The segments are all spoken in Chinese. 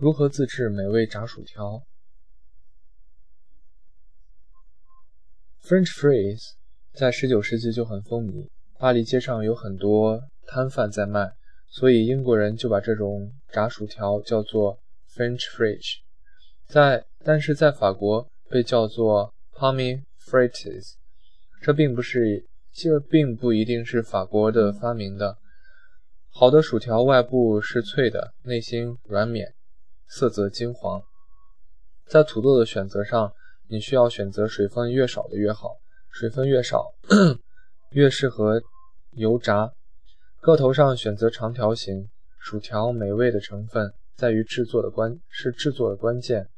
如何自制美味炸薯条？French fries 在19世纪就很风靡，巴黎街上有很多摊贩在卖，所以英国人就把这种炸薯条叫做 French fries。在但是在法国被叫做 pomme frites。这并不是，这并不一定是法国的发明的。好的薯条外部是脆的，内心软绵。色泽金黄，在土豆的选择上，你需要选择水分越少的越好，水分越少 越适合油炸。个头上选择长条形。薯条美味的成分在于制作的关是制作的关键，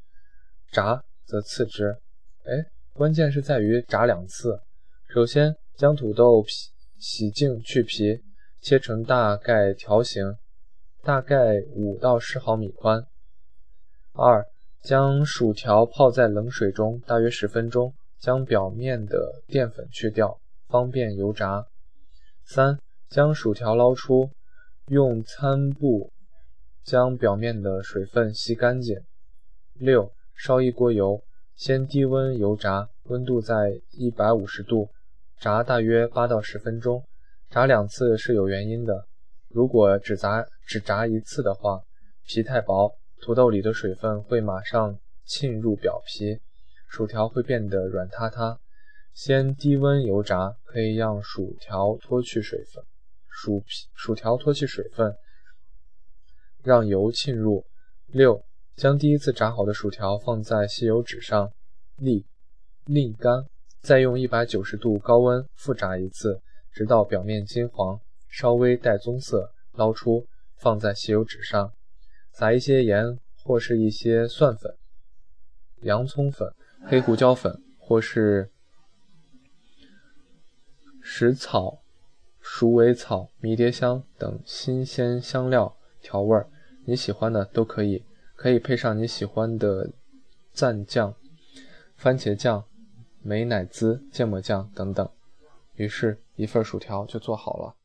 炸则次之。哎，关键是在于炸两次。首先将土豆皮洗净去皮，切成大概条形，大概五到十毫米宽。二、将薯条泡在冷水中大约十分钟，将表面的淀粉去掉，方便油炸。三、将薯条捞出，用餐布将表面的水分吸干净。六、烧一锅油，先低温油炸，温度在一百五十度，炸大约八到十分钟。炸两次是有原因的，如果只炸只炸一次的话，皮太薄。土豆里的水分会马上浸入表皮，薯条会变得软塌塌。先低温油炸，可以让薯条脱去水分，薯皮薯条脱去水分，让油浸入。六，将第一次炸好的薯条放在吸油纸上沥沥干，再用一百九十度高温复炸一次，直到表面金黄，稍微带棕色，捞出，放在吸油纸上。撒一些盐，或是一些蒜粉、洋葱粉、黑胡椒粉，或是食草、鼠尾草、迷迭香等新鲜香料调味儿。你喜欢的都可以，可以配上你喜欢的蘸酱、番茄酱、美乃滋、芥末酱等等。于是，一份薯条就做好了。